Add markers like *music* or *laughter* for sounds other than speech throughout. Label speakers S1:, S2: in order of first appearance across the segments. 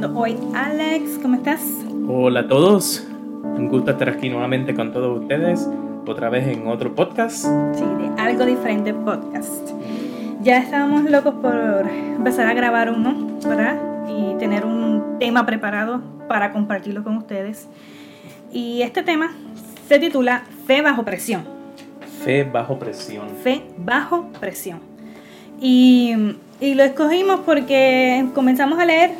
S1: acompañando hoy. Alex, ¿cómo estás?
S2: Hola a todos, un gusto estar aquí nuevamente con todos ustedes, otra vez en otro podcast.
S1: Sí, de algo diferente podcast. Ya estábamos locos por empezar a grabar uno, ¿verdad? Y tener un tema preparado para compartirlo con ustedes. Y este tema se titula Fe bajo presión.
S2: Fe bajo presión.
S1: Fe bajo presión. Y, y lo escogimos porque comenzamos a leer,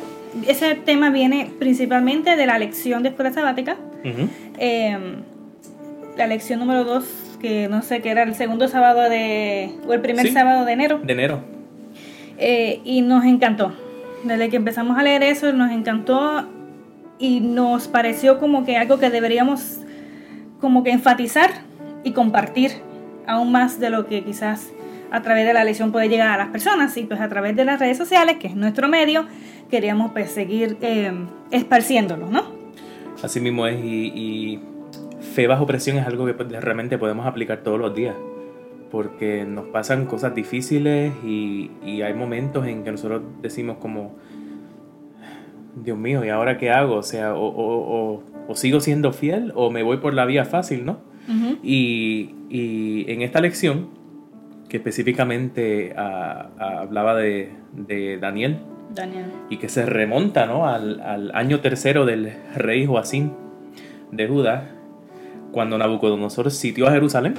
S1: ese tema viene principalmente de la lección de escuela sabática, eh, la lección número 2, que no sé, que era el segundo sábado de, o el primer
S2: Sí.
S1: sábado de enero,
S2: De enero.
S1: eh, y nos encantó. Desde que empezamos a leer eso, nos encantó y nos pareció como que algo que deberíamos como que enfatizar y compartir aún más de lo que quizás a través de la lección puede llegar a las personas y pues a través de las redes sociales, que es nuestro medio, queríamos pues seguir eh, esparciéndolo, ¿no?
S2: Así mismo es y, y fe bajo presión es algo que pues, realmente podemos aplicar todos los días. Porque nos pasan cosas difíciles y, y hay momentos en que nosotros decimos como, Dios mío, ¿y ahora qué hago? O sea, o, o- o- o sigo siendo fiel o me voy por la vía fácil, ¿no?
S1: Ujú.
S2: Y, y en esta lección, que específicamente ah, ah, hablaba de, de Daniel,
S1: Daniel.
S2: y que se remonta ¿no? al, al año tercero del rey Joacín de Judá, cuando Nabucodonosor sitió a Jerusalén.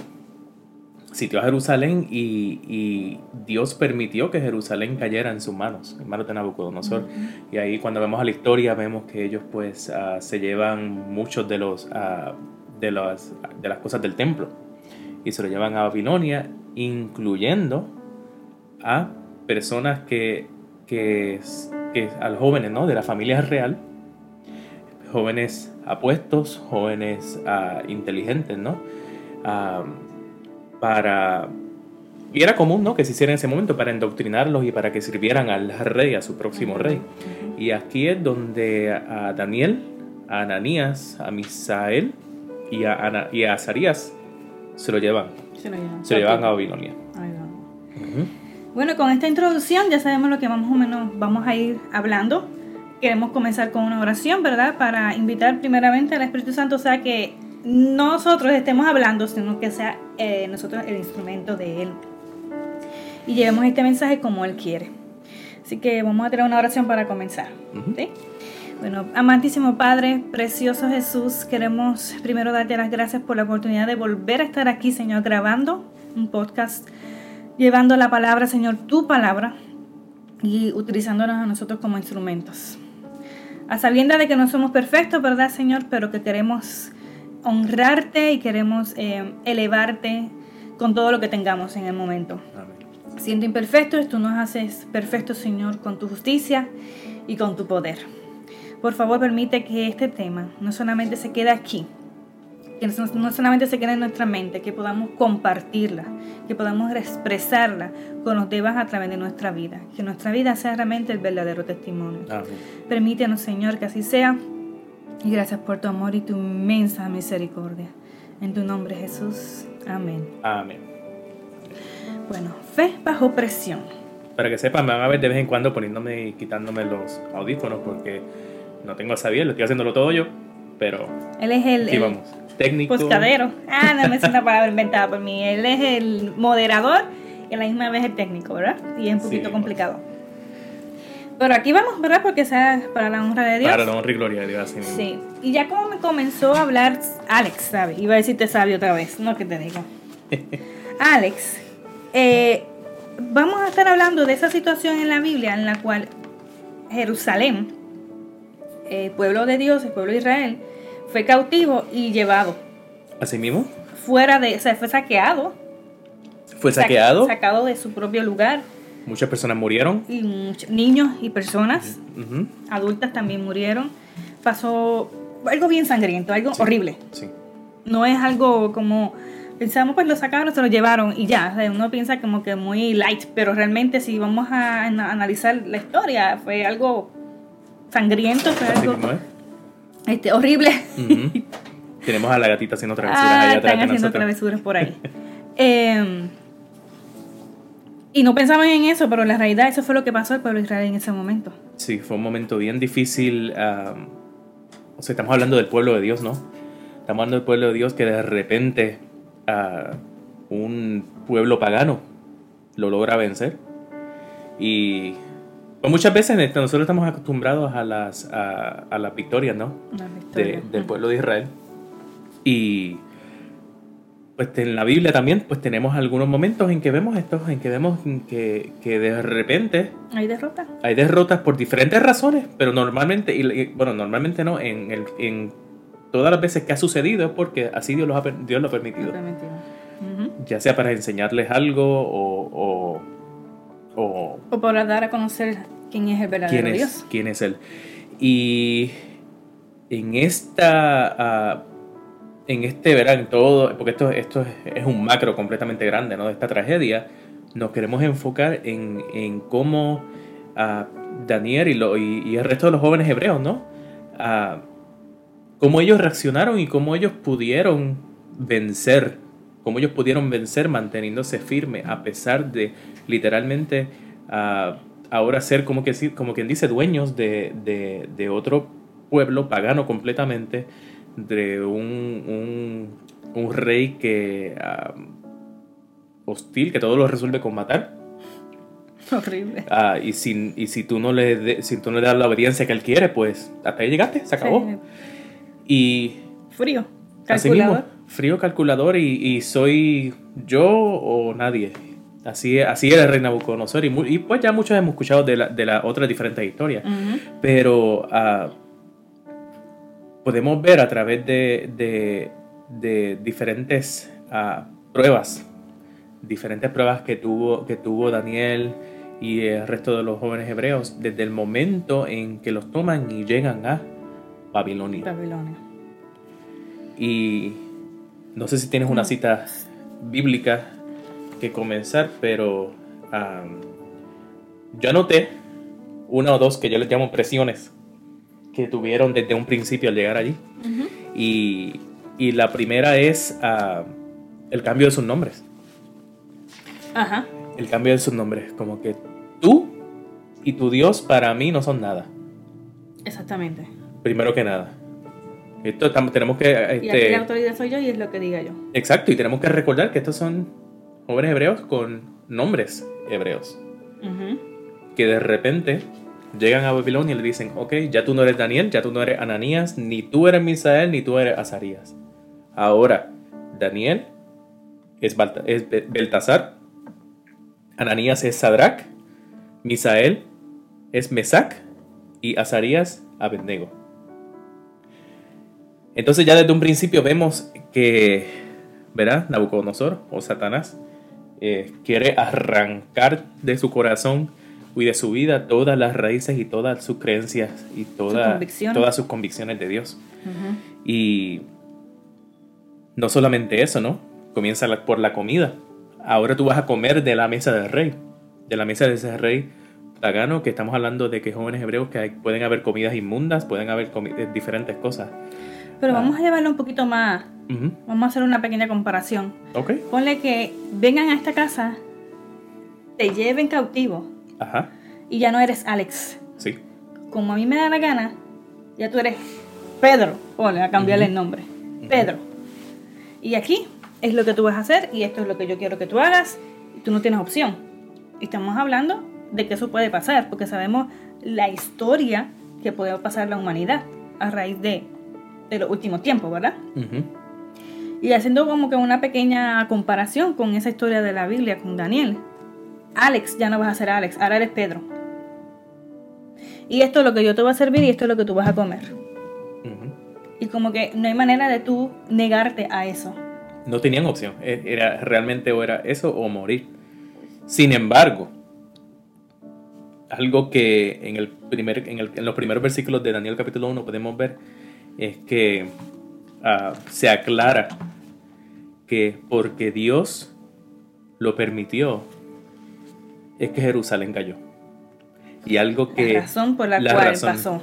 S2: Sitió a Jerusalén y, y Dios permitió que Jerusalén cayera en sus manos, en manos de Nabucodonosor. Y ahí cuando vemos a la historia vemos que ellos pues ah, se llevan muchos de los ah, de las de las cosas del templo y se lo llevan a Babilonia, incluyendo a personas que, que, que a los jóvenes ¿no? de la familia real, jóvenes apuestos, jóvenes ah, inteligentes, ¿no? Ah, para y era común, ¿no? Que se hiciera en ese momento para endoctrinarlos y para que sirvieran al rey, a su próximo rey. Y aquí es donde a Daniel, a Ananías, a Misael y a, Ana- y a Azarías se lo llevan.
S1: Se lo llevan.
S2: Se lo llevan a Babilonia.
S1: Ahí va. Bueno, con esta introducción ya sabemos lo que más o menos vamos a ir hablando. Queremos comenzar con una oración, ¿verdad? Para invitar primeramente al Espíritu Santo, o sea, que nosotros estemos hablando, sino que sea eh, nosotros el instrumento de Él. Y llevemos este mensaje como Él quiere. Así que vamos a tener una oración para comenzar. ¿sí? Bueno, amantísimo Padre, precioso Jesús, queremos primero darte las gracias por la oportunidad de volver a estar aquí, Señor, grabando un podcast, llevando la palabra, Señor, tu palabra, y utilizándonos a nosotros como instrumentos. A sabienda de que no somos perfectos, ¿verdad, Señor? Pero que queremos honrarte y queremos eh, elevarte con todo lo que tengamos en el momento.
S2: Amén.
S1: Siendo imperfectos, tú nos haces perfectos, Señor, con tu justicia y con tu poder. Por favor, permite que este tema no solamente se quede aquí, que no solamente se quede en nuestra mente, que podamos compartirla, que podamos expresarla con los demás a través de nuestra vida, que nuestra vida sea realmente el verdadero testimonio.
S2: Amén.
S1: Permítenos, Señor, que así sea. Y gracias por tu amor y tu inmensa misericordia. En tu nombre, Jesús. Amén.
S2: Amén.
S1: Bueno, fe bajo presión.
S2: Para que sepan, me van a ver de vez en cuando poniéndome y quitándome los audífonos porque no tengo a Xavier, lo estoy haciéndolo todo yo, pero
S1: Él es el, el
S2: vamos. Técnico.
S1: poscadero. Ah, no, es una palabra inventada por mí. Él es el moderador y a la misma vez el técnico, ¿verdad? Y es un poquito
S2: bueno.
S1: complicado. Pero aquí vamos, ¿verdad? Porque sea para la honra de Dios.
S2: Para la honra y gloria de Dios. así mismo.
S1: Sí. Y ya como me comenzó a hablar Alex, ¿sabes? Iba a decirte sabio otra vez, no que te digo. *laughs* Alex, eh, vamos a estar hablando de esa situación en la Biblia en la cual Jerusalén, el pueblo de Dios, el pueblo de Israel, fue cautivo y llevado
S2: Así mismo,
S1: fuera de, o sea, fue saqueado,
S2: fue saqueado,
S1: sacado de su propio lugar
S2: muchas personas murieron.
S1: y much- niños y personas adultas también murieron. Pasó algo bien sangriento, algo
S2: Sí.
S1: horrible.
S2: Sí.
S1: No es algo como pensamos pues lo sacaron, se lo llevaron y ya. O sea, uno piensa como que muy light, pero realmente si vamos a ana- analizar la historia, fue algo sangriento, fue algo. Este, horrible. *laughs*
S2: Tenemos a la gatita haciendo travesuras
S1: Ah,
S2: allá
S1: están
S2: atrás de
S1: haciendo
S2: nosotros.
S1: travesuras por ahí. *laughs* Em, Y no pensaban en eso, pero en la realidad eso fue lo que pasó al pueblo de Israel en ese momento.
S2: Sí, fue un momento bien difícil. um, o sea, estamos hablando del pueblo de Dios, ¿no? Estamos hablando del pueblo de Dios que de repente ah, un pueblo pagano lo logra vencer. Y pues, muchas veces este, nosotros estamos acostumbrados a las, a, a las victorias, ¿no? De- del pueblo de Israel. Y pues en la Biblia también pues tenemos algunos momentos en que vemos esto, en que vemos que, que de repente
S1: Hay derrota.
S2: hay derrotas por diferentes razones, pero normalmente, y, bueno, normalmente no, en, el, en todas las veces que ha sucedido es porque así Dios, los ha Dios lo ha permitido. Ya sea para enseñarles algo o, o, o
S1: O para dar a conocer quién es el verdadero
S2: quién, es,
S1: Dios.
S2: quién es Él. Y en esta... ah, en este verano, todo, porque esto, esto es, un macro completamente grande, ¿no? De esta tragedia, nos queremos enfocar en, en cómo ah, Daniel y, lo- y- y el resto de los jóvenes hebreos, ¿no? Ah, cómo ellos reaccionaron y cómo ellos pudieron vencer, cómo ellos pudieron vencer manteniéndose firme a pesar de literalmente ah, ahora ser como, que, como quien dice dueños de, de- de otro pueblo pagano completamente, de un, un, un rey que ah, hostil, que todo lo resuelve con matar.
S1: Horrible.
S2: Ah, y, si, y si tú no le de- si tú no le das la obediencia que él quiere, pues hasta ahí llegaste, se acabó.
S1: Sí.
S2: Y
S1: Frío.
S2: así mismo,
S1: Calculador.
S2: frío calculador y, y soy yo o nadie. Así, así era el rey Nabucodonosor. Y, y pues ya muchos hemos escuchado de, la, de las otras diferentes historias. Pero ah, podemos ver a través de, de- de diferentes ah, pruebas, diferentes pruebas que tuvo, que tuvo Daniel y el resto de los jóvenes hebreos desde el momento en que los toman y llegan a Babilonia.
S1: Babilonia.
S2: Y no sé si tienes una cita bíblica que comenzar, pero am, yo anoté una o dos que yo les llamo presiones que tuvieron desde un principio al llegar allí.
S1: Ujú.
S2: Y, y la primera es ah, el cambio de sus nombres.
S1: Ajá.
S2: El cambio de sus nombres. Como que tú y tu Dios para mí no son nada.
S1: Exactamente.
S2: Primero que nada. Esto tenemos que...
S1: Y aquí
S2: este,
S1: la autoridad soy yo y es lo que diga yo.
S2: Exacto, y tenemos que recordar que estos son jóvenes hebreos con nombres hebreos, que de repente llegan a Babilonia y le dicen, ok, ya tú no eres Daniel, ya tú no eres Ananías, ni tú eres Misael, ni tú eres Azarías. Ahora, Daniel es, Balta- es Beltasar, Ananías es Sadrach, Misael es Mesac y Azarías Abednego. Entonces ya desde un principio vemos que, ¿verdad? Nabucodonosor o Satanás eh, quiere arrancar de su corazón y de su vida todas las raíces y todas sus creencias y toda- todas sus convicciones de Dios. Y no solamente eso, ¿no? Comienza la- por la comida. Ahora tú vas a comer de la mesa del rey, de la mesa de ese rey pagano, que estamos hablando de que jóvenes hebreos que hay- pueden haber comidas inmundas, pueden haber comi- eh, diferentes cosas.
S1: Pero
S2: Ah.
S1: vamos a llevarlo un poquito más. Vamos a hacer una pequeña comparación.
S2: Ok,
S1: Ponle que vengan a esta casa, te lleven cautivo
S2: ajá,
S1: y ya no eres Alex.
S2: sí,
S1: Como a mí me da la gana, ya tú eres Pedro. Ponle a cambiarle el nombre. Pedro. Y aquí es lo que tú vas a hacer y esto es lo que yo quiero que tú hagas y tú no tienes opción. Estamos hablando de que eso puede pasar porque sabemos la historia que puede pasar la humanidad a raíz de, de los últimos tiempos, ¿verdad?
S2: ujú,
S1: Y haciendo como que una pequeña comparación con esa historia de la Biblia con Daniel. Alex, ya no vas a ser Alex, ahora eres Pedro. Y esto es lo que yo te voy a servir y esto es lo que tú vas a comer. Y como que no hay manera de tú negarte a eso.
S2: No tenían opción, e- era realmente o era eso o morir. Sin embargo, algo que en, el primer, en, el- en los primeros versículos de Daniel capítulo 1 podemos ver es que ah, se aclara que porque Dios lo permitió, es que Jerusalén cayó. Y algo que...
S1: la razón por la,
S2: la
S1: cual
S2: razón.
S1: pasó.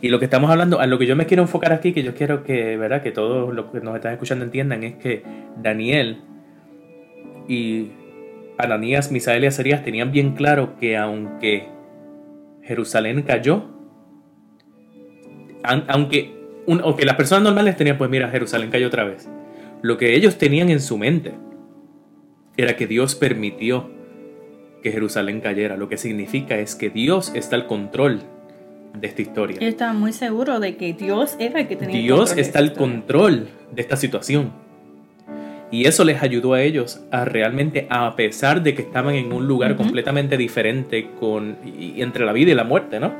S2: Y lo que estamos hablando, a lo que yo me quiero enfocar aquí, que yo quiero que, ¿verdad? que todos los que nos están escuchando entiendan, es que Daniel y Ananías, Misael y Azarías tenían bien claro que aunque Jerusalén cayó, aunque, aunque las personas normales tenían, pues mira, Jerusalén cayó otra vez. Lo que ellos tenían en su mente era que Dios permitió que Jerusalén cayera. Lo que significa es que Dios está al control de esta historia.
S1: Yo estaba muy seguro de que Dios era el que tenía
S2: Dios está al control de esta situación. Y eso les ayudó a ellos a realmente, a pesar de que estaban en un lugar completamente diferente con, entre la vida y la muerte, ¿no?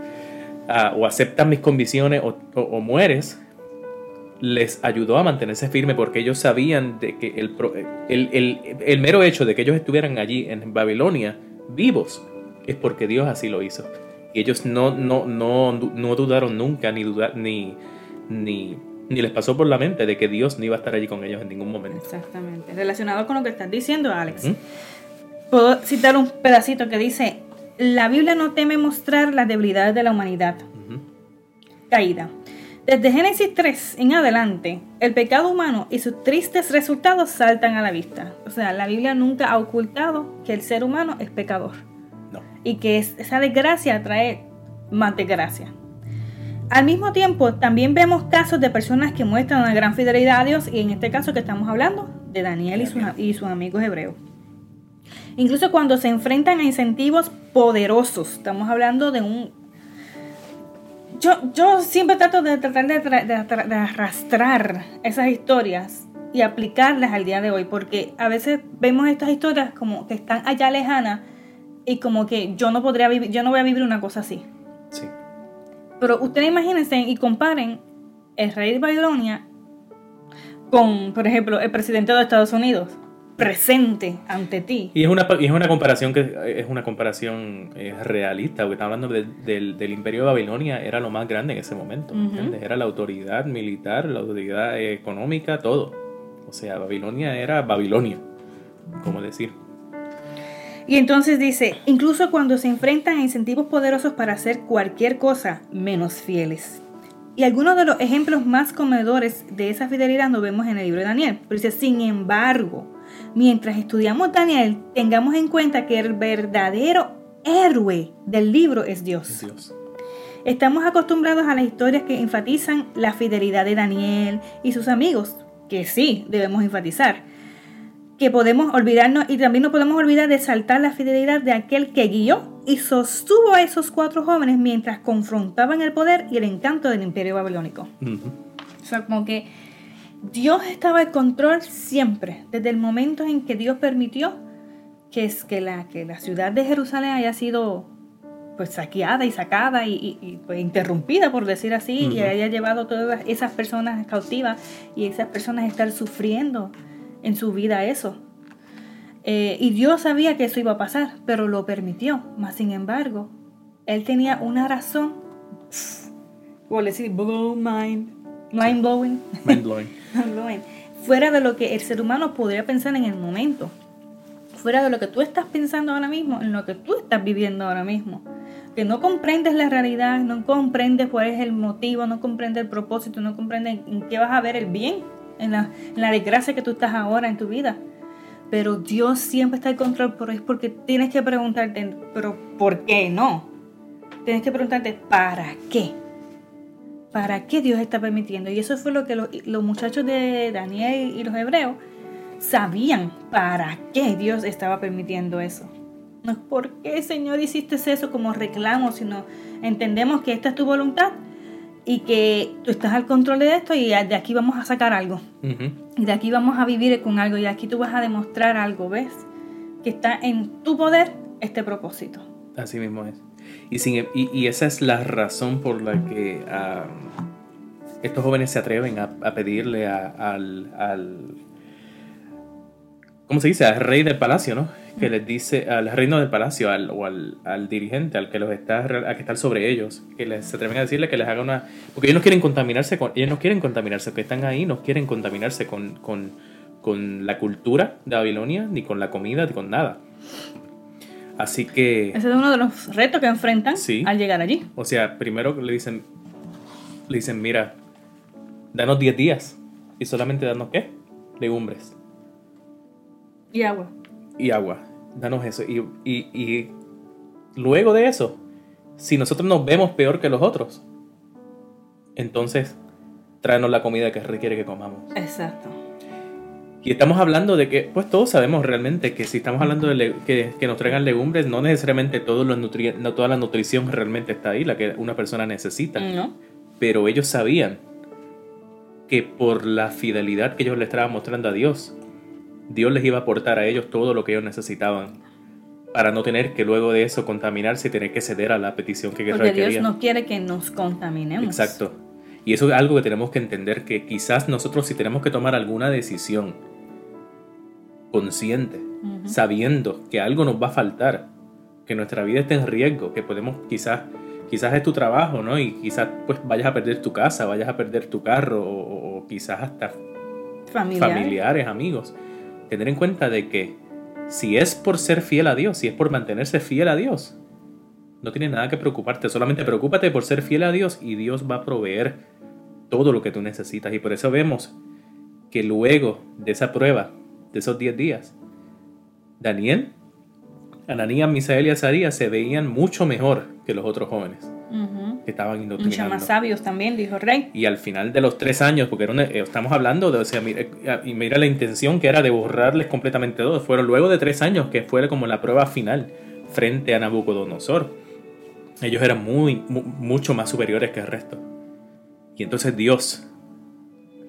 S2: o aceptas mis condiciones o, mueres, les ayudó a mantenerse firme porque ellos sabían de que el, el, el, mero hecho de que ellos estuvieran allí en Babilonia vivos es porque Dios así lo hizo. Y ellos no, no, no, no dudaron nunca, ni, dudar, ni, ni, ni les pasó por la mente de que Dios no iba a estar allí con ellos en ningún momento.
S1: Exactamente. Relacionado con lo que estás diciendo, Alex. Puedo citar un pedacito que dice, la Biblia no teme mostrar las debilidades de la humanidad. Caída. Desde Génesis 3 en adelante, el pecado humano y sus tristes resultados saltan a la vista. O sea, la Biblia nunca ha ocultado que el ser humano es pecador. No. Y que esa desgracia trae más desgracia. Al mismo tiempo, también vemos casos de personas que muestran una gran fidelidad a Dios y en este caso que estamos hablando de Daniel y sus, y sus amigos hebreos. Incluso cuando se enfrentan a incentivos poderosos, estamos hablando de un... Yo, yo siempre trato de tratar de, arrastrar esas historias y aplicarlas al día de hoy, porque a veces vemos estas historias como que están allá lejanas y como que yo no podría vivir, yo no voy a vivir una cosa así. Sí. Pero ustedes imagínense y comparen el rey de Babilonia con, por ejemplo, el presidente de Estados Unidos presente ante ti.
S2: Y es una, es una comparación que es una comparación eh, realista, porque estamos hablando del, imperio de Babilonia, era lo más grande en ese momento, Era la autoridad militar, la autoridad económica, todo. O sea, Babilonia era Babilonia, como decir.
S1: Y entonces dice, incluso cuando se enfrentan a incentivos poderosos para hacer cualquier cosa menos fieles. Y algunos de los ejemplos más comedores de esa fidelidad lo vemos en el libro de Daniel. Pero dice, sin embargo, mientras estudiamos Daniel, tengamos en cuenta que el verdadero héroe del libro es Dios. Dios. Estamos acostumbrados a las historias que enfatizan la fidelidad de Daniel y sus amigos, que sí debemos enfatizar que podemos olvidarnos y también no podemos olvidar de saltar la fidelidad de aquel que guió y sostuvo a esos cuatro jóvenes mientras confrontaban el poder y el encanto del imperio babilónico. O sea, como que Dios estaba al control siempre, desde el momento en que Dios permitió que, es que, la, que la ciudad de Jerusalén haya sido pues saqueada y sacada y, pues, interrumpida, por decir así, y haya llevado todas esas personas cautivas y esas personas estar sufriendo en su vida eso. Eh, y Dios sabía que eso iba a pasar, pero lo permitió. Más sin embargo, él tenía una razón, por decir, blow mind, mind blowing, mind blowing. *laughs* fuera de lo que el ser humano podría pensar en el momento, fuera de lo que tú estás pensando ahora mismo, en lo que tú estás viviendo ahora mismo. Que no comprendes la realidad, no comprendes cuál es el motivo, no comprendes el propósito, no comprendes en qué vas a ver el bien en la, desgracia que tú estás ahora en tu vida. Pero Dios siempre está en control, pero es porque tienes que preguntarte, pero ¿por qué no? Tienes que preguntarte, ¿para qué? ¿Para qué Dios está permitiendo? Y eso fue lo que los, muchachos de Daniel y los hebreos sabían para qué Dios estaba permitiendo eso. No es por qué, Señor, hiciste eso como reclamo, sino entendemos que esta es tu voluntad y que tú estás al control de esto y de aquí vamos a sacar algo. Y de aquí vamos a vivir con algo y de aquí tú vas a demostrar algo, ¿ves? Que está en tu poder este propósito.
S2: Así mismo es. Y, sin, y, esa es la razón por la que estos jóvenes se atreven a, pedirle al, ¿cómo se dice? Al rey del palacio, ¿no? que les dice al reino del palacio al, o al, dirigente, al que los está, al que está sobre ellos, que les se atreven a decirle que les haga una... Porque ellos no quieren contaminarse con... Ellos no quieren contaminarse, que están ahí no quieren contaminarse con, con, con la cultura de Babilonia, ni con la comida, ni con nada. Así que...
S1: Ese es uno de los retos que enfrentan al llegar allí.
S2: O sea, primero le dicen, le dicen, mira, danos 10 días y solamente danos qué? Legumbres.
S1: Y agua
S2: y agua. danos eso. Y, y, y luego de eso, si nosotros nos vemos peor que los otros, entonces tráenos la comida que requiere que comamos.
S1: Exacto.
S2: Y estamos hablando de que, pues todos sabemos realmente que si estamos hablando de que, que nos traigan legumbres, no necesariamente todos los nutri- no toda la nutrición realmente está ahí, la que una persona necesita.
S1: ¿No?
S2: Pero ellos sabían que por la fidelidad que ellos le estaban mostrando a Dios, Dios les iba a aportar a ellos todo lo que ellos necesitaban para no tener que luego de eso contaminarse y tener que ceder a la petición que
S1: Porque Dios no quiere que nos contaminemos.
S2: Exacto. Y eso es algo que tenemos que entender, que quizás nosotros si tenemos que tomar alguna decisión consciente, sabiendo que algo nos va a faltar, que nuestra vida está en riesgo, que podemos quizás, quizás es tu trabajo, ¿no? Y quizás pues vayas a perder tu casa, vayas a perder tu carro o, o- o quizás hasta
S1: Familiar.
S2: familiares, amigos. Tener en cuenta de que si es por ser fiel a Dios, si es por mantenerse fiel a Dios, no tienes nada que preocuparte, solamente preocúpate por ser fiel a Dios y Dios va a proveer todo lo que tú necesitas. Y por eso vemos que luego de esa prueba, de esos 10 días, Daniel, Ananías, Misael y Azarías se veían mucho mejor que los otros jóvenes que estaban
S1: Mucho
S2: indoctrinando.
S1: más sabios también, dijo el rey.
S2: Y al final de los tres años, porque era una- eh, estamos hablando de, o sea, mira, eh, y mira la intención que era de borrarles completamente todo. Fueron luego de tres años que fue como la prueba final frente a Nabucodonosor. Ellos eran muy, mu- mucho más superiores que el resto. Y entonces Dios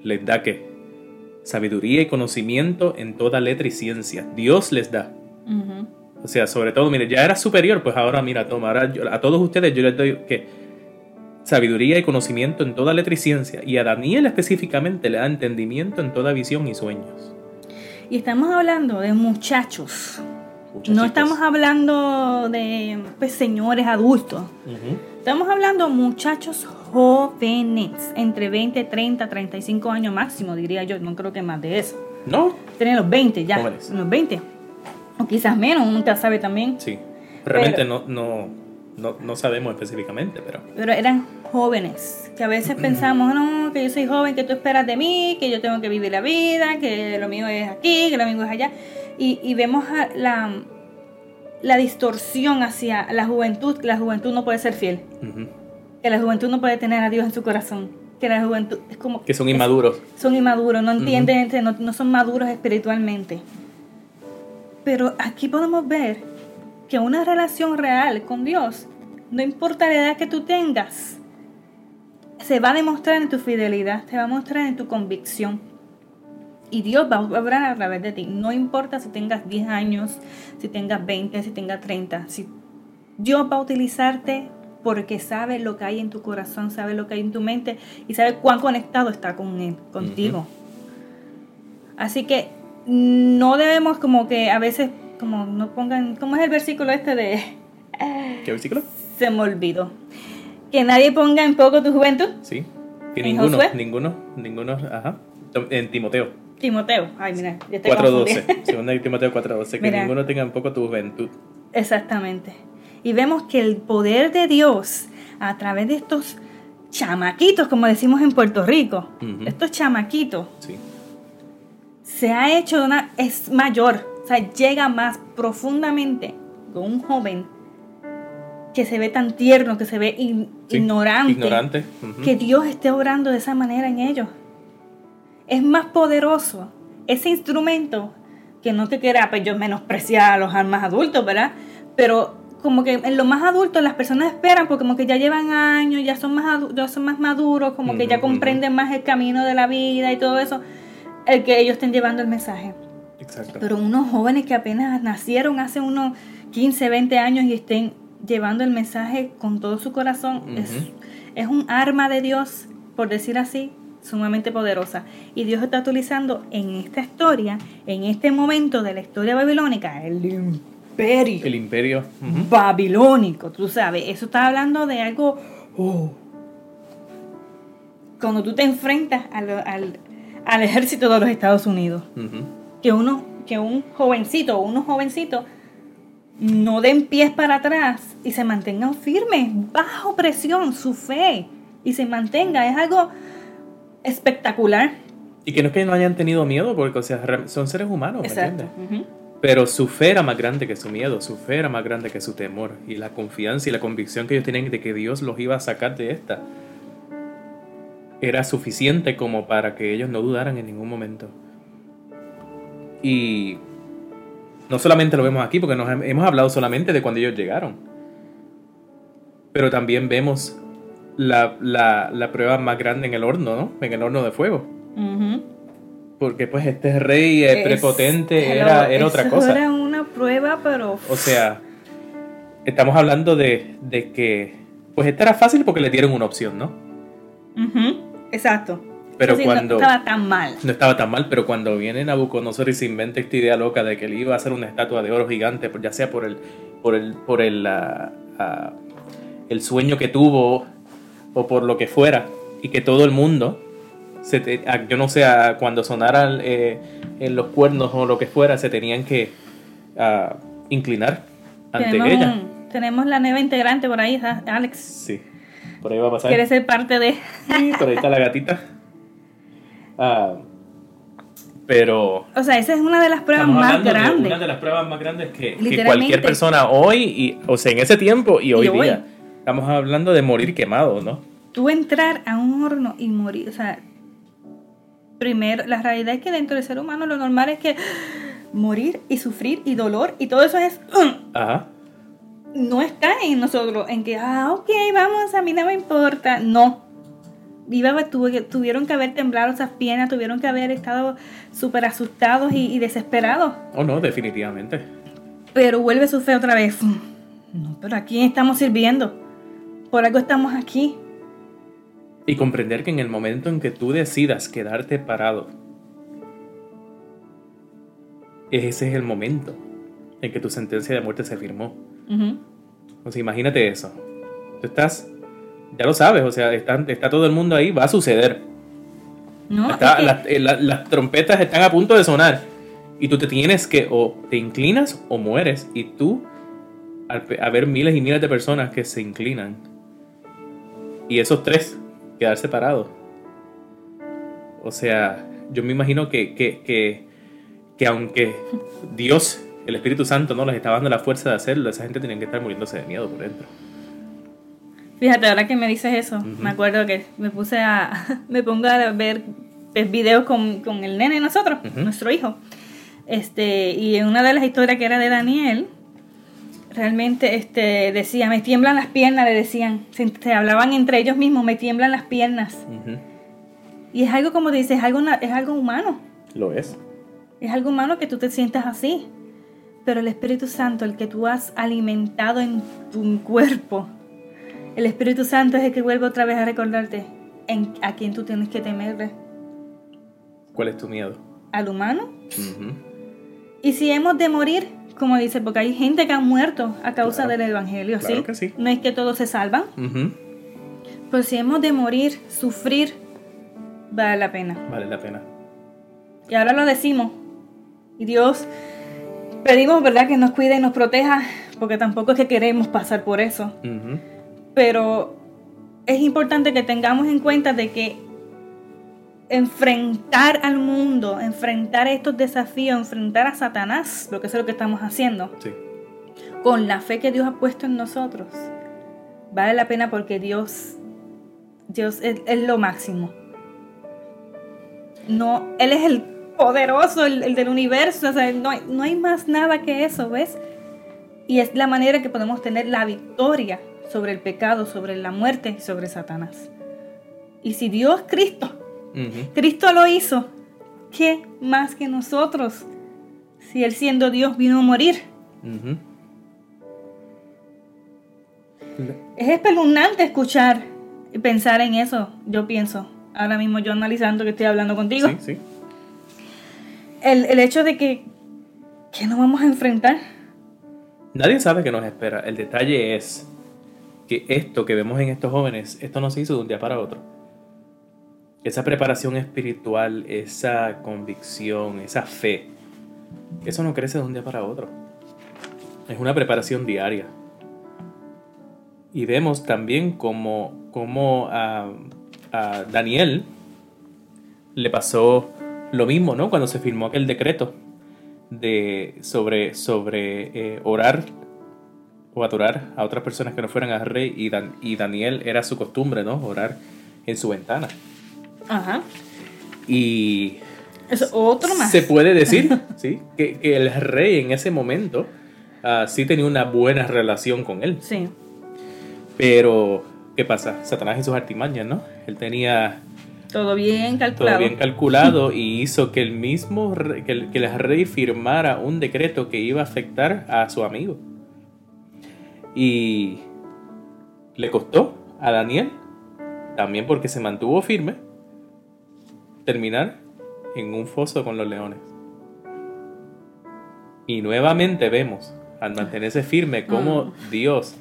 S2: les da que sabiduría y conocimiento en toda letra y ciencia. Dios les da. O sea, sobre todo, mire, ya era superior, pues ahora mira, toma, ahora yo- a todos ustedes yo les doy que sabiduría y conocimiento en toda letra y ciencia. Y a Daniel específicamente le da entendimiento en toda visión y sueños.
S1: Y estamos hablando de muchachos. No
S2: Muchachitos.
S1: estamos hablando de pues, señores adultos.
S2: Ujú.
S1: Estamos hablando muchachos jóvenes, entre 20, 30, 35 años máximo, diría yo. No creo que más de eso.
S2: No,
S1: Tienen los 20 ya.
S2: Jóvenes.
S1: Los 20. O quizás menos, nunca sabe también.
S2: sí. Realmente no, no, no, no sabemos específicamente, pero
S1: Pero eran jóvenes, que a veces pensamos, no, que yo soy joven, que tú esperas de mí, que yo tengo que vivir la vida, que lo mío es aquí, que lo mío es allá. Y, y vemos a- la, la distorsión hacia la juventud, que la juventud no puede ser fiel, que la juventud no puede tener a Dios en su corazón, que la juventud es como...
S2: que son inmaduros.
S1: Son inmaduros, no entienden, no, no son maduros espiritualmente. Pero aquí podemos ver que una relación real con Dios, no importa la edad que tú tengas, se va a demostrar en tu fidelidad, se va a mostrar en tu convicción. Y Dios va a obrar a través de ti. No importa si tengas 10 años, si tengas 20, si tengas 30. Si Dios va a utilizarte porque sabe lo que hay en tu corazón, sabe lo que hay en tu mente y sabe cuán conectado está con Él, contigo. Así que no debemos como que a veces, como no pongan, ¿cómo es el versículo este de...
S2: ¿Qué versículo?
S1: Se me olvidó. Que nadie ponga en poco tu juventud.
S2: Sí. Que
S1: ¿En
S2: ninguno,
S1: Josué?
S2: ninguno, ninguno, ajá. En Timoteo.
S1: Timoteo. Ay, mira, ya estoy
S2: 4.12.
S1: confundida. *laughs*
S2: Segunda de Timoteo 4.12. Que ninguno tenga un poco tu juventud.
S1: Exactamente. Y vemos que el poder de Dios a través de estos chamaquitos, como decimos en Puerto Rico, estos chamaquitos,
S2: Sí.
S1: se ha hecho de una, es mayor, o sea, llega más profundamente con un joven que se ve tan tierno, que se ve in-
S2: Sí,
S1: ignorante,
S2: Ignorante.
S1: que Dios esté obrando de esa manera en ellos. Es más poderoso ese instrumento que no que quiera pues yo menospreciar a los más adultos, ¿verdad? Pero como que en lo más adultos las personas esperan porque como que ya llevan años, ya son más ya son más maduros, como que ya comprenden más el camino de la vida y todo eso, el que ellos estén llevando el mensaje.
S2: Exacto.
S1: Pero unos jóvenes que apenas nacieron hace unos 15, 20 años y estén llevando el mensaje con todo su corazón, es, es un arma de Dios, por decir así, sumamente poderosa. Y Dios está utilizando en esta historia, en este momento de la historia babilónica, el imperio
S2: El imperio.
S1: babilónico, tú sabes, eso está hablando de algo... oh. Cuando tú te enfrentas al, al- al ejército de los Estados Unidos que uno que un jovencito o unos jovencitos no den pies para atrás y se mantengan firmes bajo presión su fe y se mantenga es algo espectacular
S2: Y que no es que no hayan tenido miedo, porque o sea, son seres humanos, ¿me entiendes? Pero su fe era más grande que su miedo, su fe era más grande que su temor. Y la confianza y la convicción que ellos tenían de que Dios los iba a sacar de esta era suficiente como para que ellos no dudaran en ningún momento. Y no solamente lo vemos aquí, porque nos hemos hablado solamente de cuando ellos llegaron, pero también vemos la, prueba más grande en el horno, ¿no? En el horno de fuego. Porque pues este rey prepotente era, era otra cosa.
S1: Era una prueba, pero...
S2: O sea, estamos hablando de, que... Pues esta era fácil porque le dieron una opción, ¿no?
S1: Exacto.
S2: Pero cuando...
S1: No estaba tan mal.
S2: No estaba tan mal, pero cuando viene Nabucodonosor y se inventa esta idea loca de que le iba a hacer una estatua de oro gigante, ya sea por el, por el, por el, ah, ah, el sueño que tuvo o por lo que fuera, y que todo el mundo, se ah, yo no sé, cuando sonaran eh, en los cuernos o lo que fuera, se tenían que inclinar ante ella.
S1: tenemos la nueva integrante por ahí, Alex.
S2: Sí, por ahí va a pasar.
S1: ¿Quieres ser parte de...?
S2: Sí, por ahí está la gatita. Ah, pero.
S1: O sea, esa es una de las pruebas más grandes.
S2: Una de las pruebas más grandes que, cualquier persona hoy, y, o sea, en ese tiempo y hoy día. Estamos hablando de morir quemado, ¿no?
S1: Tú entrar a un horno y morir, o sea, primero, la realidad es que dentro del ser humano lo normal es que morir y sufrir y dolor y todo eso es... Ajá. No está en nosotros, en que, ah, ok, vamos, a mí no me importa. No, tuvieron que haber temblado esas piernas, tuvieron que haber estado súper asustados y, desesperados.
S2: Oh, no, definitivamente.
S1: Pero vuelve su fe otra vez. No, pero ¿a quién estamos sirviendo? Por algo estamos aquí.
S2: Y comprender que en el momento en que tú decidas quedarte parado, ese es el momento en que tu sentencia de muerte se firmó. O sea, imagínate eso. Tú estás ya lo sabes, o sea, está, está todo el mundo ahí, va a suceder. No, eh, las, trompetas están a punto de sonar y tú te tienes que o te inclinas o mueres y tú al a ver miles y miles de personas que se inclinan y esos tres quedar separados. O sea, yo me imagino que, que, que, que aunque Dios, el Espíritu Santo, no les estaba dando la fuerza de hacerlo, esa gente tenía que estar muriéndose de miedo por dentro.
S1: Fíjate, ahora que me dices eso, me acuerdo que me puse a, *laughs* me pongo a ver videos con, con el nene de nosotros, nuestro hijo. Este, y en una de las historias que era de Daniel, realmente este, decía, me tiemblan las piernas, le decían, se, hablaban entre ellos mismos, me tiemblan las piernas. Y es algo como dices, es algo, es algo humano.
S2: Lo es.
S1: Es algo humano que tú te sientas así. Pero el Espíritu Santo, el que tú has alimentado en tu cuerpo, el Espíritu Santo es el que vuelve otra vez a recordarte en, a quién tú tienes que temerle.
S2: ¿Cuál es tu miedo?
S1: Al humano. Y si hemos de morir, como dice, porque hay gente que ha muerto a causa del Evangelio, ¿sí? No es que todos se salvan. Pero si hemos de morir, sufrir, vale la pena.
S2: Vale la pena.
S1: Y ahora lo decimos. Y Dios, pedimos, ¿verdad?, que nos cuide y nos proteja, porque tampoco es que queremos pasar por eso pero es importante que tengamos en cuenta de que enfrentar al mundo, enfrentar estos desafíos, enfrentar a Satanás, porque eso es lo que estamos haciendo, con la fe que Dios ha puesto en nosotros, vale la pena porque Dios, Dios es, lo máximo. No, Él es el poderoso, el, del universo, o sea, no, no hay más nada que eso, ¿ves? Y es la manera que podemos tener la victoria sobre el pecado, sobre la muerte, sobre Satanás. Y si Dios, Cristo, Cristo lo hizo, ¿qué más que nosotros? Si Él siendo Dios vino a morir. Es espeluznante escuchar y pensar en eso, yo pienso. Ahora mismo yo analizando que estoy hablando contigo. Sí, sí. El, el hecho de que, que no vamos a enfrentar.
S2: Nadie sabe qué nos espera. El detalle es que esto que vemos en estos jóvenes, esto no se hizo de un día para otro. Esa preparación espiritual, esa convicción, esa fe, eso no crece de un día para otro. Es una preparación diaria. Y vemos también como, a, a Daniel le pasó lo mismo, ¿no? Cuando se firmó aquel decreto de, sobre, sobre eh, orar o adorar a otras personas que no fueran al rey y, y Daniel era su costumbre, ¿no? Orar en su ventana.
S1: Ajá.
S2: Y...
S1: Es otro más.
S2: Se puede decir, *laughs* ¿sí? Que, que, el rey en ese momento uh, sí tenía una buena relación con él.
S1: Sí.
S2: Pero, ¿qué pasa? Satanás y sus artimañas, ¿no? Él tenía
S1: todo bien calculado.
S2: Todo bien calculado *laughs* y hizo que el mismo rey, que, el, que el rey firmara un decreto que iba a afectar a su amigo. Y le costó a Daniel, también porque se mantuvo firme, terminar en un foso con los leones. Y nuevamente vemos, al mantenerse firme, cómo
S1: Mm.
S2: Dios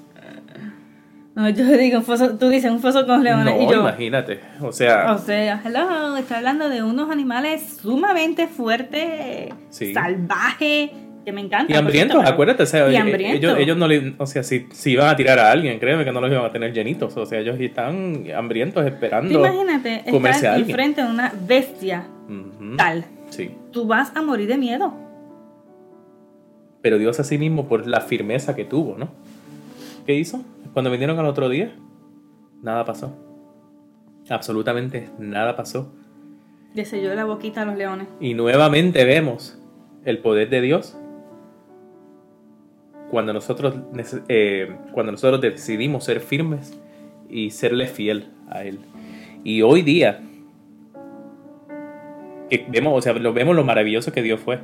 S1: No, yo digo, un foso, tú dices un foso con leones
S2: No,
S1: y yo.
S2: imagínate. O sea,
S1: O sea, hello, está hablando de unos animales sumamente fuertes,
S2: Sí.
S1: salvajes, que me encantan.
S2: y hambrientos, acuérdate. O sea,
S1: y
S2: ellos, ellos no le. O sea, si, si iban a tirar a alguien, créeme que no los iban a tener llenitos. O sea, ellos están hambrientos esperando.
S1: imagínate
S2: comerse
S1: estar enfrente de una bestia tal.
S2: Sí.
S1: Tú vas a morir de miedo.
S2: Pero Dios a sí mismo, por la firmeza que tuvo, ¿no? ¿Qué hizo? Cuando vinieron al otro día, nada pasó. Absolutamente nada pasó.
S1: Le selló la boquita a los leones.
S2: Y nuevamente vemos el poder de Dios cuando nosotros, eh, cuando nosotros decidimos ser firmes y serle fiel a Él. Y hoy día, que vemos, o sea, lo, vemos lo maravilloso que Dios fue,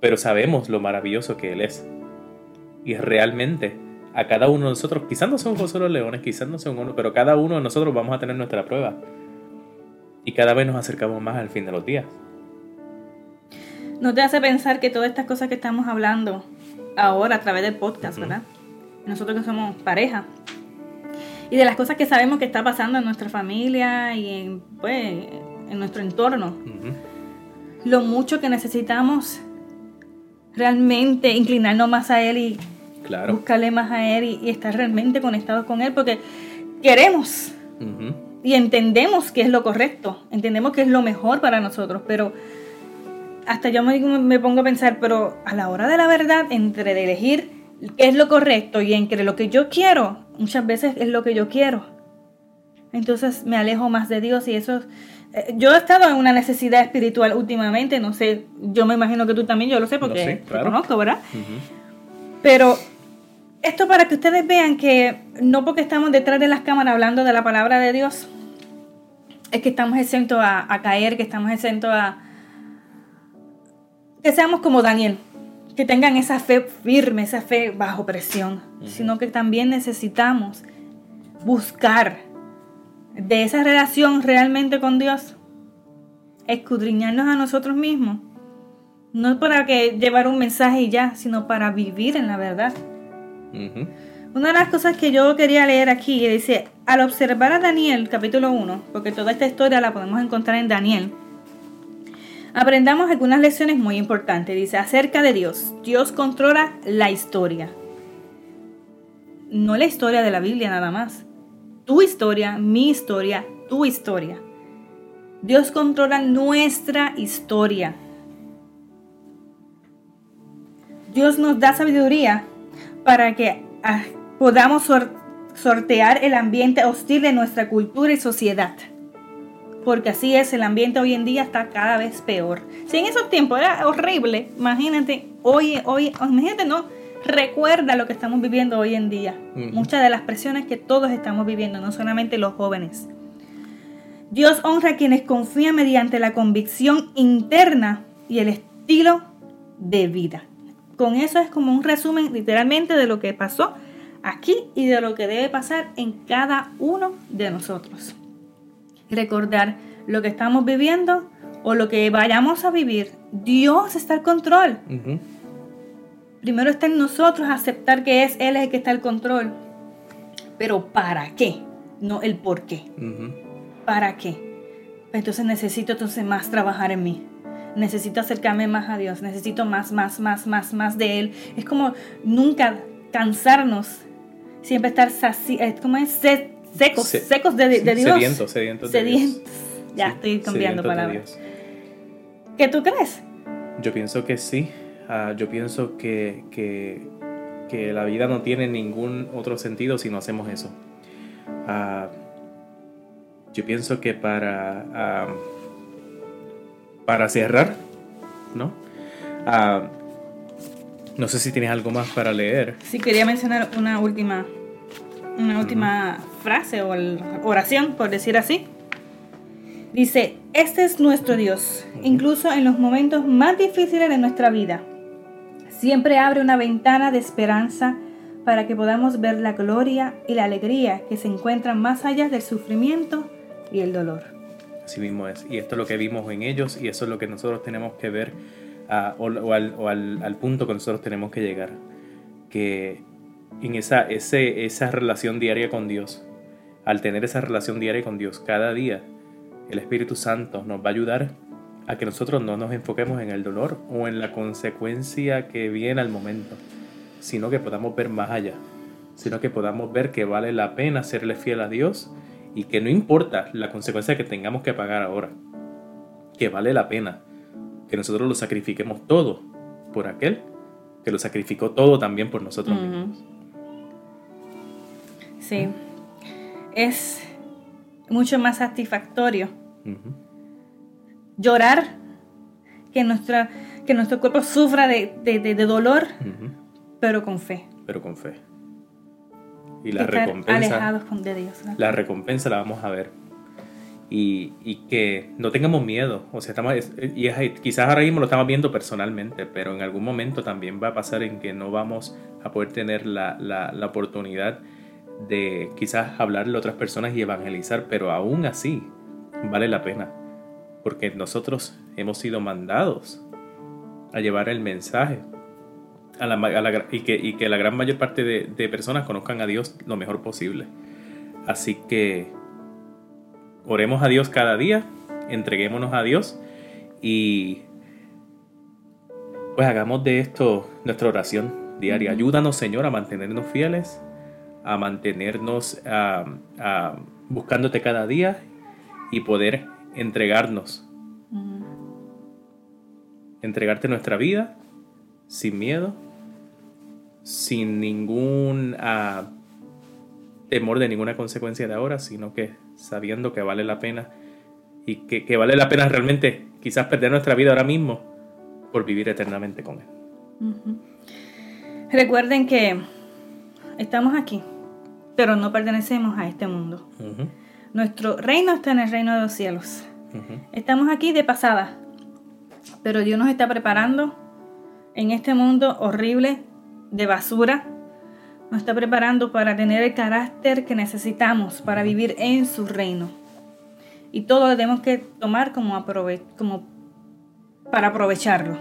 S2: pero sabemos lo maravilloso que Él es. Y realmente, a cada uno de nosotros, quizás no somos vosotros leones, quizás no somos uno, pero cada uno de nosotros vamos a tener nuestra prueba. Y cada vez nos acercamos más al fin de los días.
S1: ¿No te hace pensar que todas estas cosas que estamos hablando ahora a través del podcast. ¿verdad? Nosotros que somos pareja. Y de las cosas que sabemos que está pasando en nuestra familia y en, pues, en nuestro entorno. Lo mucho que necesitamos realmente inclinarnos más a Él y
S2: Claro.
S1: buscarle más a Él y, y estar realmente conectados con Él porque queremos y entendemos que es lo correcto, entendemos que es lo mejor para nosotros, pero hasta yo me, me pongo a pensar, pero a la hora de la verdad, entre de elegir qué es lo correcto y entre lo que yo quiero, muchas veces es lo que yo quiero. Entonces me alejo más de Dios y eso... eh, Yo he estado en una necesidad espiritual últimamente, no sé, yo me imagino que tú también, yo lo sé porque
S2: Lo sé,
S1: te conozco, ¿verdad? Pero esto para que ustedes vean que no porque estamos detrás de las cámaras hablando de la palabra de Dios, es que estamos exentos a, a caer, que estamos exentos a... Que seamos como Daniel, que tengan esa fe firme, esa fe bajo presión, sino que también necesitamos buscar de esa relación realmente con Dios, escudriñarnos a nosotros mismos no para que llevar un mensaje y ya, sino para vivir en la verdad.
S2: Ujú.
S1: Una de las cosas que yo quería leer aquí dice, al observar a Daniel, capítulo 1, porque toda esta historia la podemos encontrar en Daniel, aprendamos algunas lecciones muy importantes. Dice, acerca de Dios, Dios controla la historia. No la historia de la Biblia nada más. Tu historia, mi historia, tu historia. Dios controla nuestra historia. Dios nos da sabiduría para que ah, podamos sor- sortear el ambiente hostil de nuestra cultura y sociedad. Porque así es, el ambiente hoy en día está cada vez peor. Si en esos tiempos era horrible, imagínate, hoy, hoy, imagínate, no, recuerda lo que estamos viviendo hoy en día. Muchas de las presiones que todos estamos viviendo, no solamente los jóvenes. Dios honra a quienes confían mediante la convicción interna y el estilo de vida. Con eso es como un resumen literalmente de lo que pasó aquí y de lo que debe pasar en cada uno de nosotros. Recordar lo que estamos viviendo o lo que vayamos a vivir. Dios está al control. Primero está en nosotros aceptar que es Él el que está al control. Pero ¿para qué? No el por qué. ¿Para qué? Entonces necesito entonces más trabajar en mí. Necesito acercarme más a Dios. Necesito más, más, más, más, más de Él. Es como nunca cansarnos. Siempre estar saci es como es Se- secos,
S2: Se-
S1: secos de, de Dios.
S2: Sedientos, sedientos de Dios.
S1: Sedientos. Ya
S2: Sí,
S1: estoy cambiando palabras. ¿Qué tú crees?
S2: Yo pienso que sí. Ah, yo pienso que, que, que, la vida no tiene ningún otro sentido si no hacemos eso. Ah, yo pienso que para, ah, para cerrar, ¿no? no sé si tienes algo más para leer.
S1: Sí, quería mencionar una última, una última frase o oración, por decir así. Dice, este es nuestro Dios, incluso en los momentos más difíciles de nuestra vida. Siempre abre una ventana de esperanza para que podamos ver la gloria y la alegría que se encuentran más allá del sufrimiento y el dolor.
S2: Así mismo es. Y esto es lo que vimos en ellos y eso es lo que nosotros tenemos que ver o, al, punto que nosotros tenemos que llegar. Que en esa, ese, esa relación diaria con Dios, al tener esa relación diaria con Dios cada día, el Espíritu Santo nos va a ayudar a que nosotros no nos enfoquemos en el dolor o en la consecuencia que viene al momento, sino que podamos ver más allá, sino que podamos ver que vale la pena serle fiel a Dios y que no importa la consecuencia que tengamos que pagar ahora, que vale la pena que nosotros lo sacrifiquemos todo por aquel que lo sacrificó todo también por nosotros mismos.
S1: Sí, es mucho más satisfactorio llorar que, nuestra, que nuestro cuerpo sufra de, dolor, pero con fe.
S2: Pero con fe. Y la recompensa.
S1: Alejados de Dios.
S2: La recompensa la vamos a ver y, que no tengamos miedo. O sea, estamos, y quizás ahora mismo lo estamos viendo personalmente, pero en algún momento también va a pasar en que no vamos a poder tener la, la, oportunidad de quizás hablarle a otras personas y evangelizar, pero aún así vale la pena, porque nosotros hemos sido mandados a llevar el mensaje a la, y, que, y, que, la gran mayor parte de, de personas conozcan a Dios lo mejor posible. Así que oremos a Dios cada día, entreguémonos a Dios y pues hagamos de esto nuestra oración diaria. Ayúdanos, Señor, a mantenernos fieles, a mantenernos buscándote cada día y poder entregarnos. Entregarte nuestra vida sin miedo, sin ningún ah, temor de ninguna consecuencia de ahora, sino que sabiendo que vale la pena y que, vale la pena realmente quizás perder nuestra vida ahora mismo por vivir eternamente con Él.
S1: Recuerden que estamos aquí, pero no pertenecemos a este mundo. Nuestro reino está en el reino de los cielos. Estamos aquí de pasada, pero Dios nos está preparando en este mundo horrible de basura nos está preparando para tener el carácter que necesitamos para vivir en su reino. Y todo lo tenemos que tomar como, como para aprovecharlo.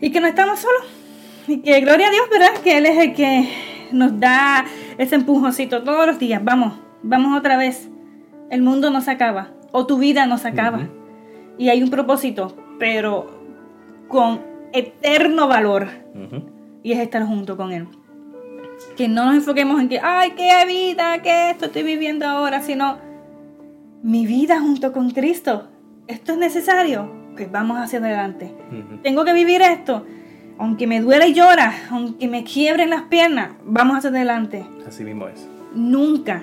S1: Y que no estamos solos. Y que gloria a Dios, ¿verdad? Que Él es el que nos da ese empujoncito todos los días. Vamos, vamos otra vez. El mundo no se acaba. O tu vida no se acaba. Y hay un propósito, pero con eterno valor y es estar junto con Él. Que no nos enfoquemos en que, ay, qué vida, qué esto estoy viviendo ahora, sino mi vida junto con Cristo. Esto es necesario, pues vamos hacia adelante. Tengo que vivir esto. Aunque me duela y llora, aunque me quiebren las piernas, vamos hacia adelante.
S2: Así mismo es.
S1: Nunca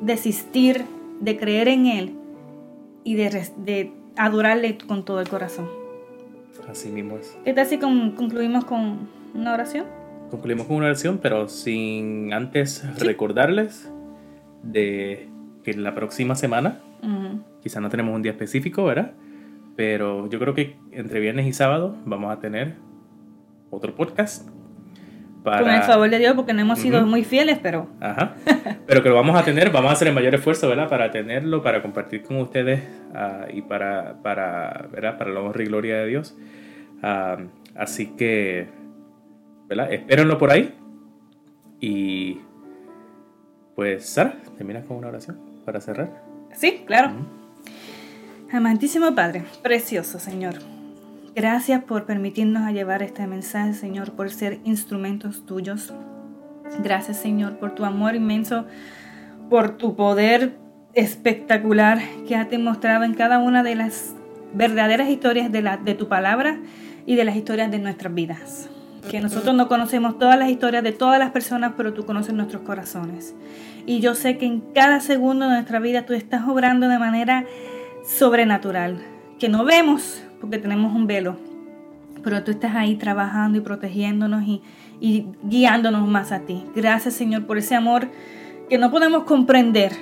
S1: desistir de creer en Él y de, de adorarle con todo el corazón.
S2: Así mismo es.
S1: ¿Qué tal si concluimos con una oración.
S2: Concluimos con una oración, pero sin antes recordarles de que la próxima semana, quizá no tenemos un día específico, ¿verdad? Pero yo creo que entre viernes y sábado vamos a tener otro podcast.
S1: Para... Con el favor de Dios, porque no hemos sido muy fieles, pero...
S2: Ajá. *laughs* Pero que lo vamos a tener, vamos a hacer el mayor esfuerzo, ¿verdad? Para tenerlo, para compartir con ustedes ah, y para, para, ¿verdad? Para la honra y gloria de Dios. Ah, así que ¿verdad? Espérenlo por ahí. Y pues, Sara, ¿terminas con una oración para cerrar?
S1: Sí, claro. Amantísimo Padre, precioso Señor. Gracias por permitirnos llevar este mensaje, Señor, por ser instrumentos tuyos. Gracias, Señor, por tu amor inmenso, por tu poder espectacular que has demostrado en cada una de las verdaderas historias de, la, de tu palabra y de las historias de nuestras vidas. Que nosotros no conocemos todas las historias de todas las personas, pero tú conoces nuestros corazones. Y yo sé que en cada segundo de nuestra vida tú estás obrando de manera sobrenatural, que no vemos porque tenemos un velo, pero tú estás ahí trabajando y protegiéndonos y, y guiándonos más a ti. Gracias Señor por ese amor que no podemos comprender,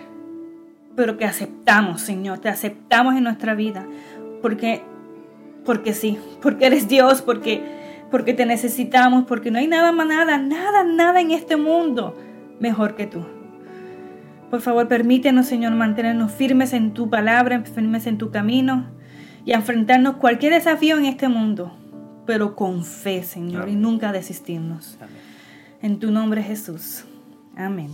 S1: pero que aceptamos, Señor, te aceptamos en nuestra vida, porque, porque sí, porque eres Dios, porque, porque te necesitamos, porque no hay nada más, nada, nada, nada en este mundo mejor que tú. Por favor, permítenos, Señor, mantenernos firmes en tu palabra, firmes en tu camino y enfrentarnos cualquier desafío en este mundo, pero con fe, Señor, y nunca desistirnos. En tu nombre, Jesús. Amén.